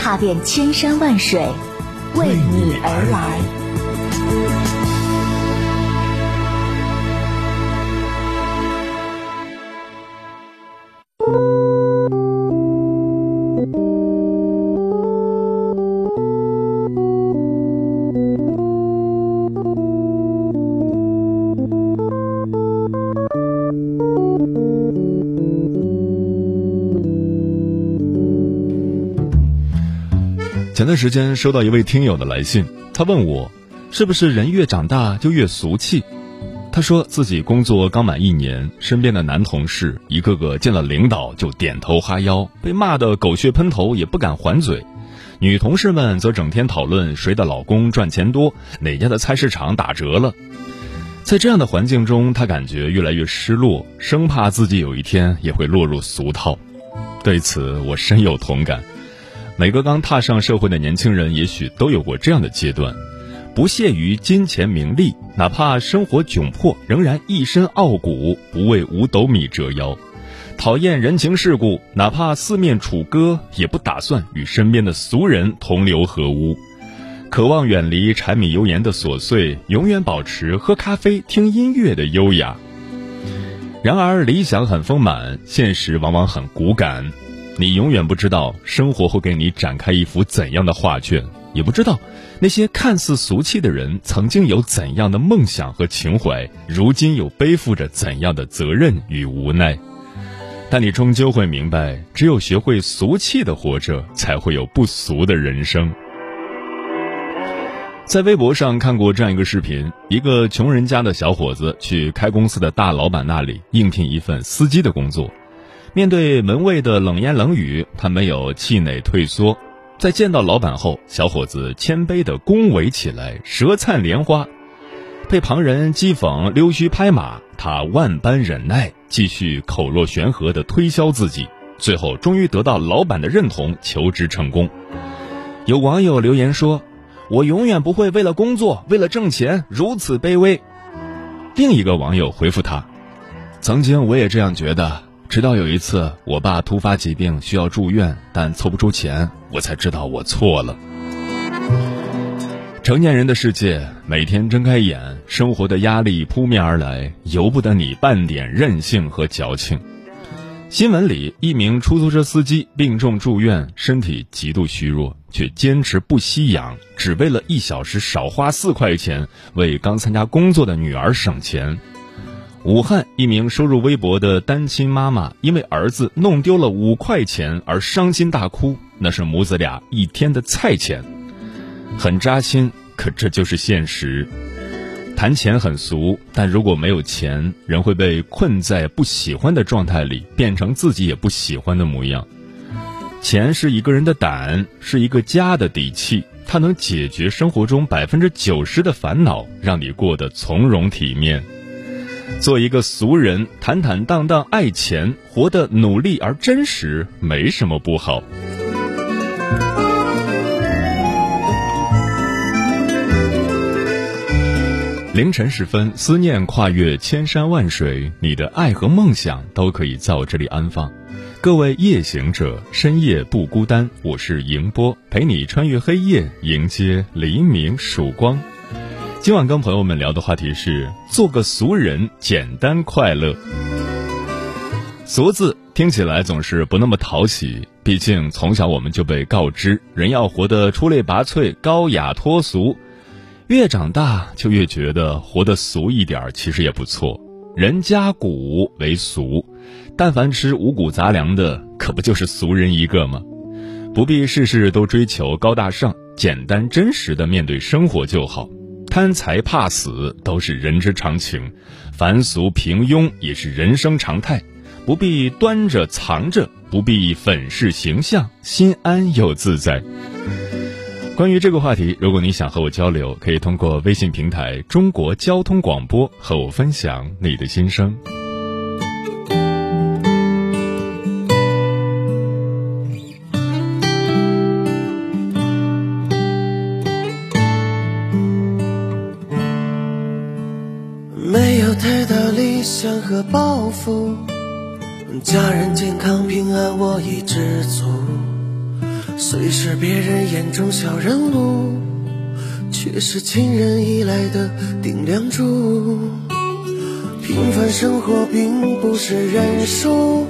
踏遍千山万水，为你而来。前段时间收到一位听友的来信，他问我，是不是人越长大就越俗气？他说自己工作刚满一年，身边的男同事一个个见了领导就点头哈腰，被骂得狗血喷头也不敢还嘴；女同事们则整天讨论谁的老公赚钱多，哪家的菜市场打折了。在这样的环境中，他感觉越来越失落，生怕自己有一天也会落入俗套。对此，我深有同感。每个刚踏上社会的年轻人，也许都有过这样的阶段：不屑于金钱名利，哪怕生活窘迫，仍然一身傲骨，不为五斗米折腰；讨厌人情世故，哪怕四面楚歌，也不打算与身边的俗人同流合污；渴望远离柴米油盐的琐碎，永远保持喝咖啡、听音乐的优雅。然而，理想很丰满，现实往往很骨感。你永远不知道生活会给你展开一幅怎样的画卷，也不知道那些看似俗气的人曾经有怎样的梦想和情怀，如今又背负着怎样的责任与无奈。但你终究会明白，只有学会俗气的活着，才会有不俗的人生。在微博上看过这样一个视频：一个穷人家的小伙子去开公司的大老板那里应聘一份司机的工作。面对门卫的冷言冷语，他没有气馁退缩。在见到老板后，小伙子谦卑地恭维起来，舌灿莲花。被旁人讥讽溜须拍马，他万般忍耐，继续口若悬河地推销自己。最后，终于得到老板的认同，求职成功。有网友留言说：“我永远不会为了工作、为了挣钱如此卑微。”另一个网友回复他：“曾经我也这样觉得。”直到有一次，我爸突发疾病需要住院，但凑不出钱，我才知道我错了。成年人的世界，每天睁开眼，生活的压力扑面而来，由不得你半点任性和矫情。新闻里，一名出租车司机病重住院，身体极度虚弱，却坚持不吸氧，只为了一小时少花四块钱，为刚参加工作的女儿省钱。武汉一名收入微薄的单亲妈妈，因为儿子弄丢了五块钱而伤心大哭，那是母子俩一天的菜钱，很扎心。可这就是现实。谈钱很俗，但如果没有钱，人会被困在不喜欢的状态里，变成自己也不喜欢的模样。钱是一个人的胆，是一个家的底气，它能解决生活中百分之九十的烦恼，让你过得从容体面。做一个俗人，坦坦荡荡爱钱，活得努力而真实，没什么不好。凌晨时分，思念跨越千山万水，你的爱和梦想都可以在我这里安放。各位夜行者，深夜不孤单，我是迎波，陪你穿越黑夜，迎接黎明曙光。今晚跟朋友们聊的话题是做个俗人，简单快乐。俗字听起来总是不那么讨喜，毕竟从小我们就被告知人要活得出类拔萃、高雅脱俗。越长大就越觉得活得俗一点其实也不错。人家谷为俗，但凡吃五谷杂粮的，可不就是俗人一个吗？不必事事都追求高大上，简单真实的面对生活就好。贪财怕死都是人之常情，凡俗平庸也是人生常态，不必端着藏着，不必粉饰形象，心安又自在。关于这个话题，如果你想和我交流，可以通过微信平台“中国交通广播”和我分享你的心声。想和抱负，家人健康平安我已知足。虽是别人眼中小人物，却是亲人依赖的顶梁柱。平凡生活并不是认输，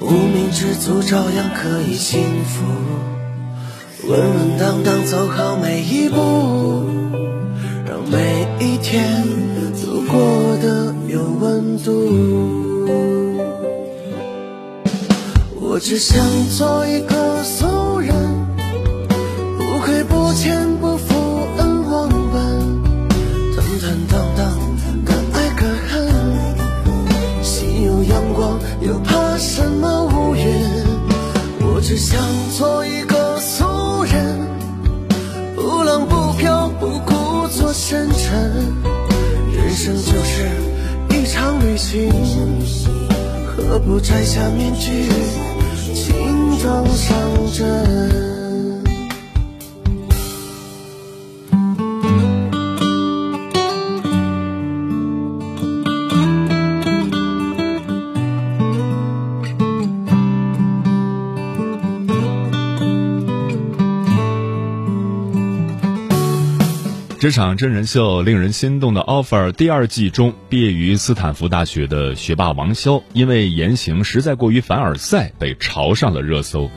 无名之卒照样可以幸福。稳稳当当走好每一步，让每一天都过得有温度。我只想做一个俗人，不亏不欠不负恩忘本，坦坦荡荡敢爱敢恨，心有阳光又怕什么乌云？我只想做一个俗人，不浪不飘不故作深沉，人生就是一场旅行，何不摘下面具？轻装上阵。这场真人秀令人心动的 offer 第二季中，毕业于斯坦福大学的学霸王潇，因为言行实在过于凡尔赛，被嘲上了热搜。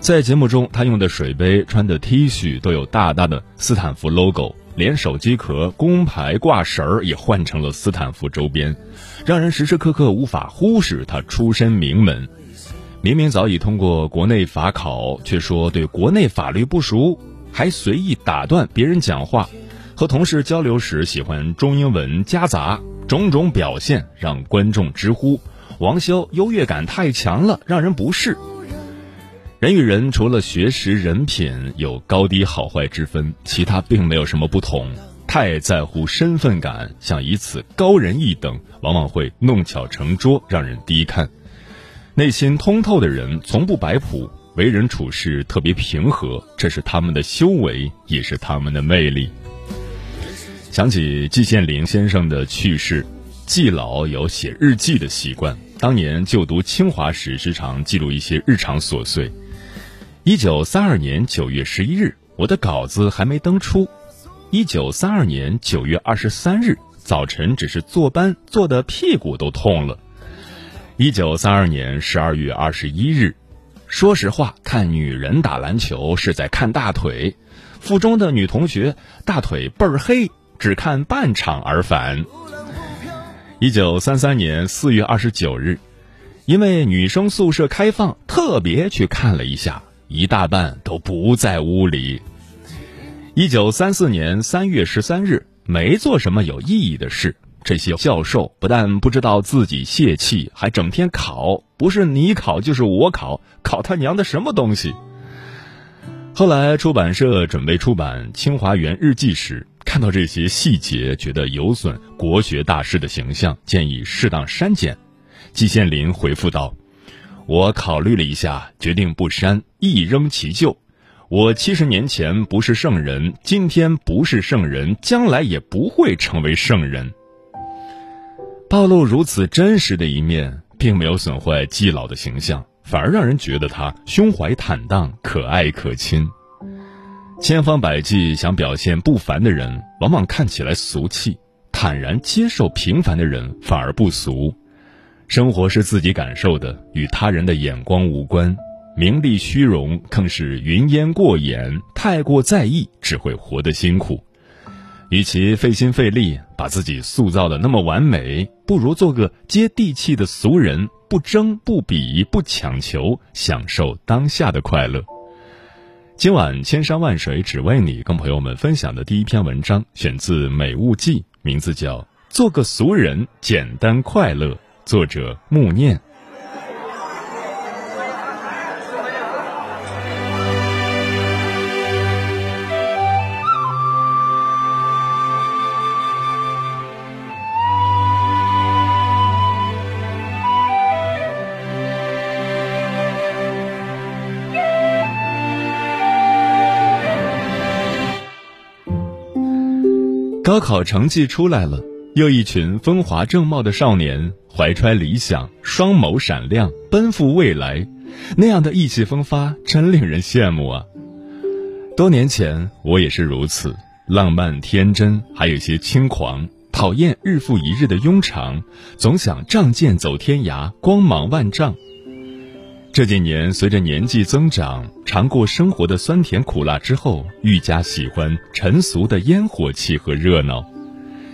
在节目中，他用的水杯、穿的 T 恤都有大大的斯坦福 logo，连手机壳、工牌、挂绳儿也换成了斯坦福周边，让人时时刻刻无法忽视他出身名门。明明早已通过国内法考，却说对国内法律不熟，还随意打断别人讲话。和同事交流时喜欢中英文夹杂，种种表现让观众直呼王潇优越感太强了，让人不适。人与人除了学识、人品有高低好坏之分，其他并没有什么不同。太在乎身份感，想以此高人一等，往往会弄巧成拙，让人低看。内心通透的人从不摆谱，为人处事特别平和，这是他们的修为，也是他们的魅力。想起季羡林先生的去世，季老有写日记的习惯。当年就读清华时，时常记录一些日常琐碎。一九三二年九月十一日，我的稿子还没登出。一九三二年九月二十三日早晨，只是坐班坐的屁股都痛了。一九三二年十二月二十一日，说实话，看女人打篮球是在看大腿。附中的女同学大腿倍儿黑。只看半场而返。一九三三年四月二十九日，因为女生宿舍开放，特别去看了一下，一大半都不在屋里。一九三四年三月十三日，没做什么有意义的事。这些教授不但不知道自己泄气，还整天考，不是你考就是我考，考他娘的什么东西！后来出版社准备出版《清华园日记》时。看到这些细节，觉得有损国学大师的形象，建议适当删减。季羡林回复道：“我考虑了一下，决定不删，一扔其旧。我七十年前不是圣人，今天不是圣人，将来也不会成为圣人。”暴露如此真实的一面，并没有损坏季老的形象，反而让人觉得他胸怀坦荡，可爱可亲。千方百计想表现不凡的人，往往看起来俗气；坦然接受平凡的人，反而不俗。生活是自己感受的，与他人的眼光无关。名利虚荣更是云烟过眼，太过在意，只会活得辛苦。与其费心费力把自己塑造的那么完美，不如做个接地气的俗人，不争不比不强求，享受当下的快乐。今晚千山万水只为你，跟朋友们分享的第一篇文章选自《美物记》，名字叫《做个俗人，简单快乐》，作者穆念。高考成绩出来了，又一群风华正茂的少年怀揣理想，双眸闪亮，奔赴未来，那样的意气风发，真令人羡慕啊！多年前我也是如此，浪漫天真，还有些轻狂，讨厌日复一日的庸常，总想仗剑走天涯，光芒万丈。这几年，随着年纪增长，尝过生活的酸甜苦辣之后，愈加喜欢尘俗的烟火气和热闹，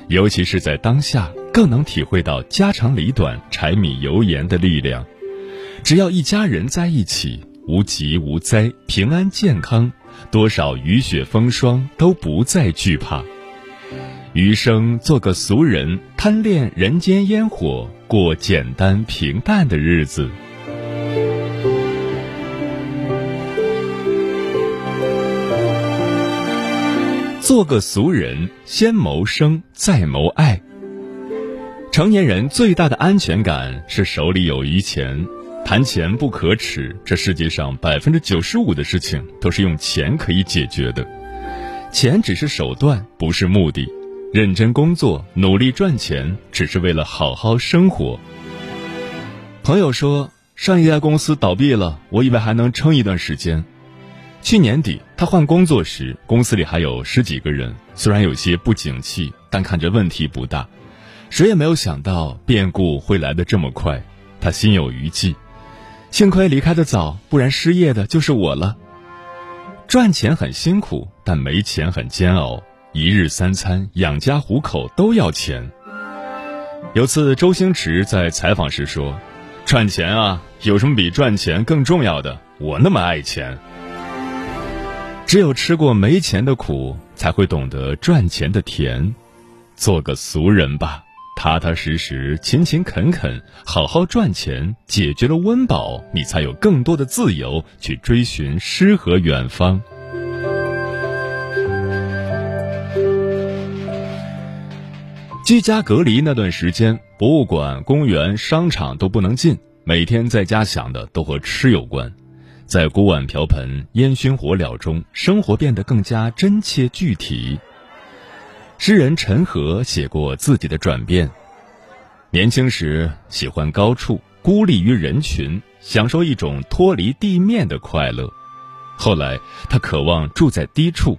尤其是在当下，更能体会到家长里短、柴米油盐的力量。只要一家人在一起，无疾无灾，平安健康，多少雨雪风霜都不再惧怕。余生做个俗人，贪恋人间烟火，过简单平淡的日子。做个俗人，先谋生，再谋爱。成年人最大的安全感是手里有余钱，谈钱不可耻。这世界上百分之九十五的事情都是用钱可以解决的，钱只是手段，不是目的。认真工作，努力赚钱，只是为了好好生活。朋友说，上一家公司倒闭了，我以为还能撑一段时间。去年底，他换工作时，公司里还有十几个人，虽然有些不景气，但看着问题不大。谁也没有想到变故会来得这么快，他心有余悸。幸亏离开的早，不然失业的就是我了。赚钱很辛苦，但没钱很煎熬。一日三餐、养家糊口都要钱。有次周星驰在采访时说：“赚钱啊，有什么比赚钱更重要的？我那么爱钱。”只有吃过没钱的苦，才会懂得赚钱的甜。做个俗人吧，踏踏实实、勤勤恳恳，好好赚钱，解决了温饱，你才有更多的自由去追寻诗和远方。居家隔离那段时间，博物馆、公园、商场都不能进，每天在家想的都和吃有关。在锅碗瓢盆、烟熏火燎中，生活变得更加真切具体。诗人陈和写过自己的转变：年轻时喜欢高处，孤立于人群，享受一种脱离地面的快乐；后来他渴望住在低处，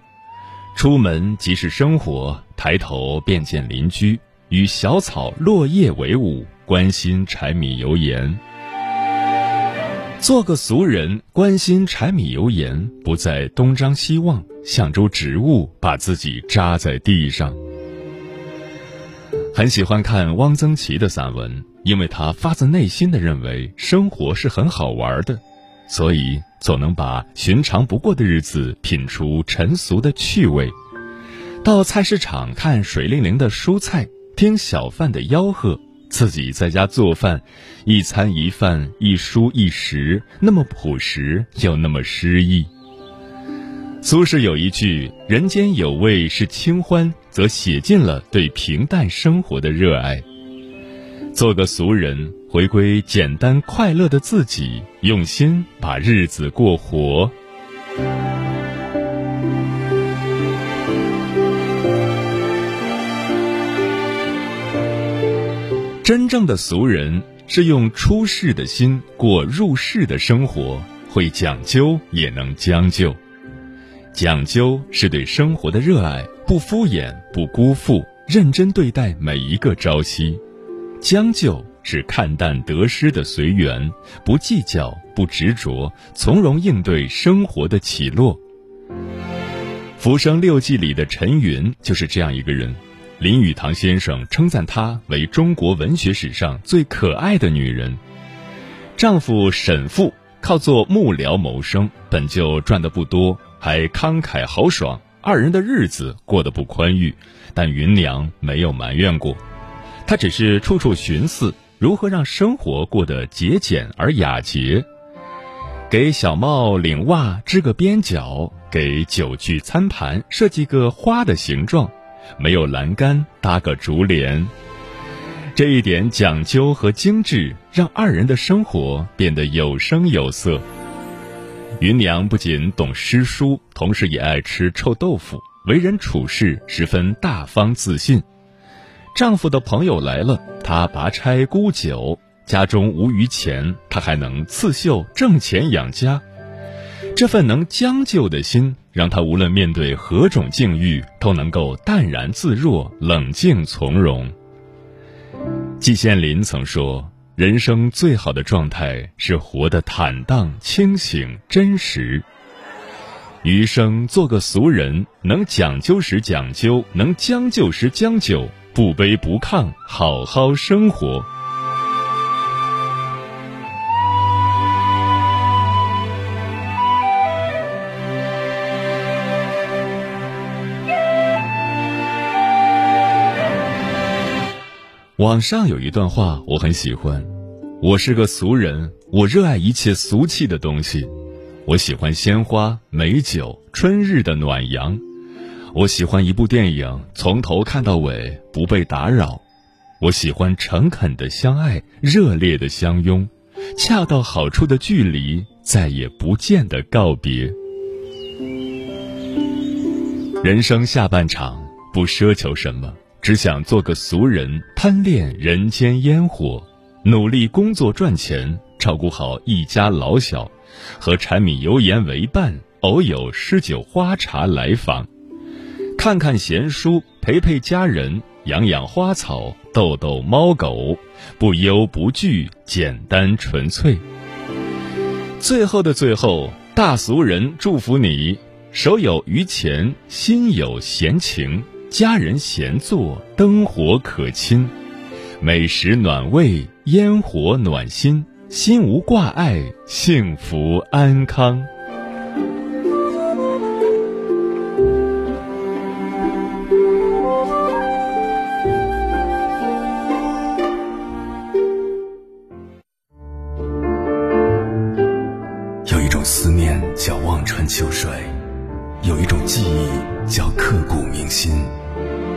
出门即是生活，抬头便见邻居，与小草落叶为伍，关心柴米油盐。做个俗人，关心柴米油盐，不再东张西望，像株植物，把自己扎在地上。很喜欢看汪曾祺的散文，因为他发自内心的认为生活是很好玩的，所以总能把寻常不过的日子品出尘俗的趣味。到菜市场看水灵灵的蔬菜，听小贩的吆喝。自己在家做饭，一餐一饭，一蔬一食，那么朴实又那么诗意。苏轼有一句“人间有味是清欢”，则写尽了对平淡生活的热爱。做个俗人，回归简单快乐的自己，用心把日子过活。真正的俗人是用出世的心过入世的生活，会讲究也能将就。讲究是对生活的热爱，不敷衍，不辜负，认真对待每一个朝夕；将就是看淡得失的随缘，不计较，不执着，从容应对生活的起落。《浮生六记》里的陈云就是这样一个人。林语堂先生称赞她为中国文学史上最可爱的女人。丈夫沈复靠做幕僚谋生，本就赚得不多，还慷慨豪爽，二人的日子过得不宽裕。但芸娘没有埋怨过，她只是处处寻思如何让生活过得节俭而雅洁，给小帽领袜织个边角，给酒具餐盘设计个花的形状。没有栏杆搭个竹帘，这一点讲究和精致，让二人的生活变得有声有色。芸娘不仅懂诗书，同时也爱吃臭豆腐，为人处事十分大方自信。丈夫的朋友来了，她拔钗沽酒；家中无余钱，她还能刺绣挣钱养家。这份能将就的心，让他无论面对何种境遇，都能够淡然自若、冷静从容。季羡林曾说：“人生最好的状态是活得坦荡、清醒、真实。余生做个俗人，能讲究时讲究，能将就时将就。”不卑不亢，好好生活。网上有一段话我很喜欢：我是个俗人，我热爱一切俗气的东西。我喜欢鲜花、美酒、春日的暖阳。我喜欢一部电影从头看到尾不被打扰，我喜欢诚恳的相爱，热烈的相拥，恰到好处的距离，再也不见的告别。人生下半场不奢求什么，只想做个俗人，贪恋人间烟火，努力工作赚钱，照顾好一家老小，和柴米油盐为伴，偶有诗酒花茶来访。看看闲书，陪陪家人，养养花草，逗逗猫狗，不忧不惧，简单纯粹。最后的最后，大俗人祝福你：手有余钱，心有闲情，家人闲坐，灯火可亲，美食暖胃，烟火暖心，心无挂碍，幸福安康。有一种思念叫望穿秋水，有一种记忆叫刻骨铭心，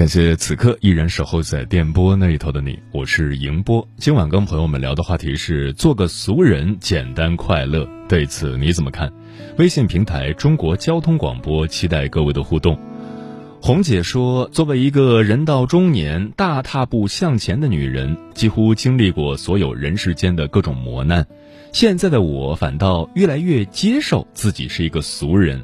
感谢此刻依然守候在电波那一头的你，我是迎波。今晚跟朋友们聊的话题是做个俗人，简单快乐。对此你怎么看？微信平台中国交通广播期待各位的互动。红姐说，作为一个人到中年、大踏步向前的女人，几乎经历过所有人世间的各种磨难，现在的我反倒越来越接受自己是一个俗人。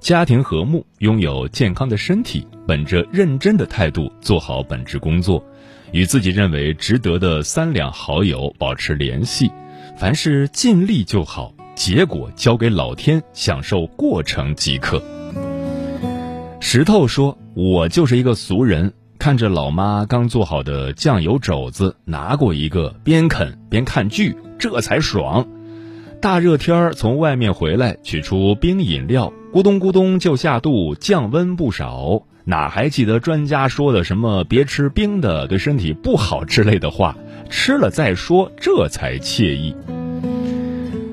家庭和睦，拥有健康的身体，本着认真的态度做好本职工作，与自己认为值得的三两好友保持联系，凡事尽力就好，结果交给老天，享受过程即可。石头说：“我就是一个俗人，看着老妈刚做好的酱油肘子，拿过一个，边啃边看剧，这才爽。大热天儿从外面回来，取出冰饮料。”咕咚咕咚就下肚，降温不少。哪还记得专家说的什么“别吃冰的，对身体不好”之类的话？吃了再说，这才惬意。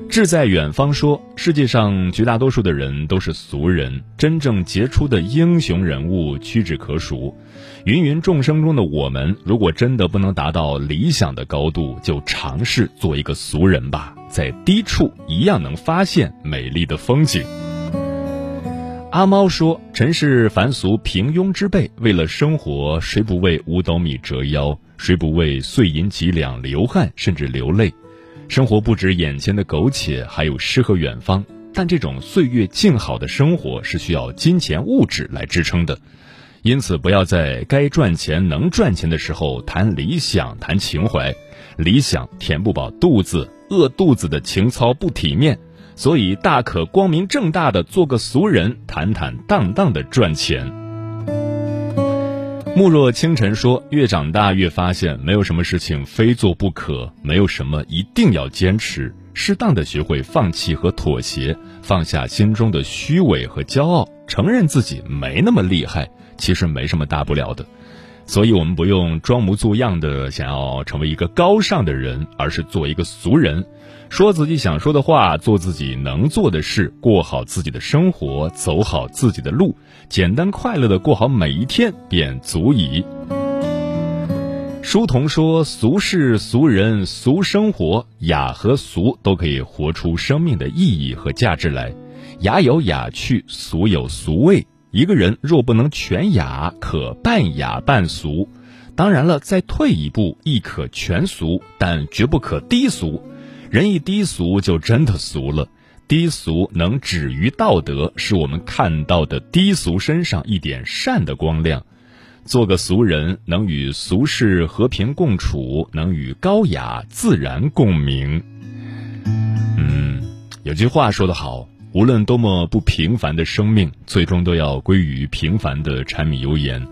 志在远方说：“世界上绝大多数的人都是俗人，真正杰出的英雄人物屈指可数。芸芸众生中的我们，如果真的不能达到理想的高度，就尝试做一个俗人吧，在低处一样能发现美丽的风景。”阿猫说：“尘世凡俗，平庸之辈，为了生活，谁不为五斗米折腰？谁不为碎银几两流汗，甚至流泪？生活不止眼前的苟且，还有诗和远方。但这种岁月静好的生活，是需要金钱物质来支撑的。因此，不要在该赚钱、能赚钱的时候谈理想、谈情怀。理想填不饱肚子，饿肚子的情操不体面。”所以，大可光明正大的做个俗人，坦坦荡荡的赚钱。慕若清晨说：“越长大越发现，没有什么事情非做不可，没有什么一定要坚持。适当的学会放弃和妥协，放下心中的虚伪和骄傲，承认自己没那么厉害，其实没什么大不了的。所以，我们不用装模作样的想要成为一个高尚的人，而是做一个俗人，说自己想说的话，做自己能做的事，过好自己的生活，走好自己的路，简单快乐的过好每一天，便足矣。书童说：“俗世、俗人、俗生活，雅和俗都可以活出生命的意义和价值来。雅有雅趣，俗有俗味。”一个人若不能全雅，可半雅半俗。当然了，再退一步，亦可全俗，但绝不可低俗。人一低俗，就真的俗了。低俗能止于道德，是我们看到的低俗身上一点善的光亮。做个俗人，能与俗世和平共处，能与高雅自然共鸣。嗯，有句话说得好。无论多么不平凡的生命，最终都要归于平凡的柴米油盐。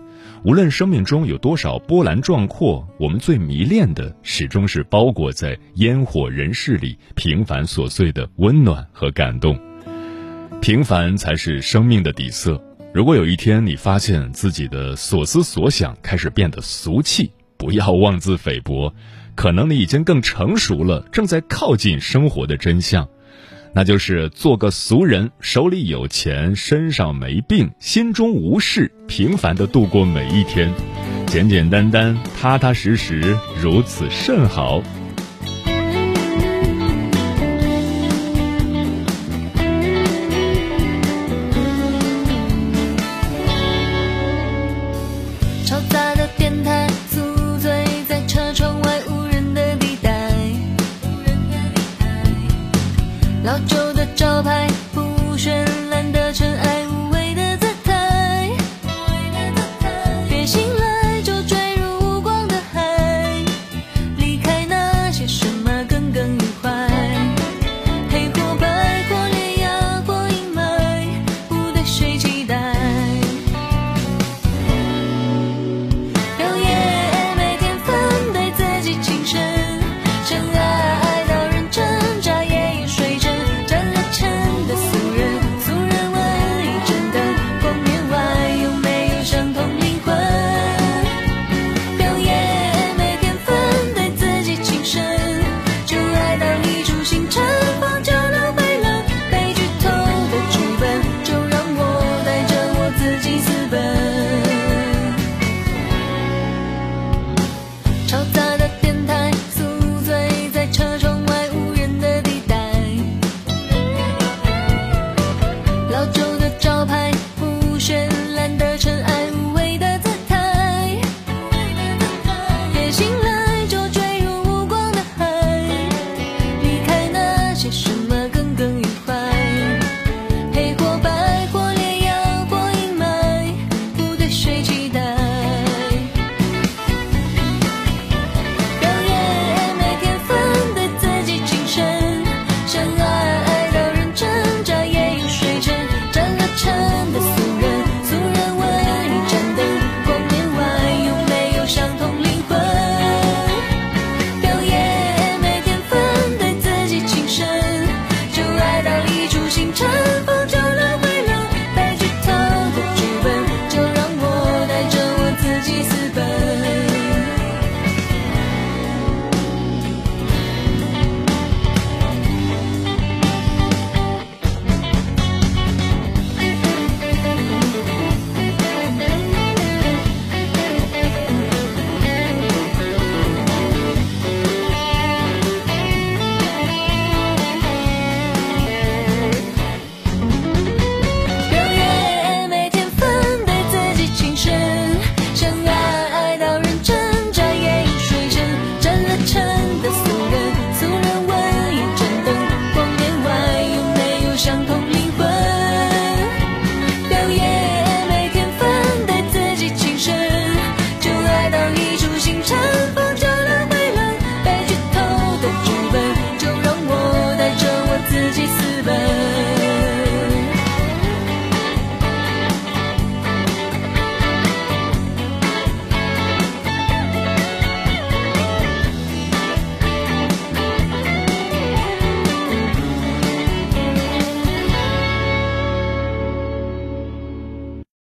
无论生命中有多少波澜壮阔，我们最迷恋的始终是包裹在烟火人世里平凡琐碎的温暖和感动。平凡才是生命的底色。如果有一天你发现自己的所思所想开始变得俗气，不要妄自菲薄，可能你已经更成熟了，正在靠近生活的真相。那就是做个俗人，手里有钱，身上没病，心中无事，平凡的度过每一天，简简单单，踏踏实实，如此甚好。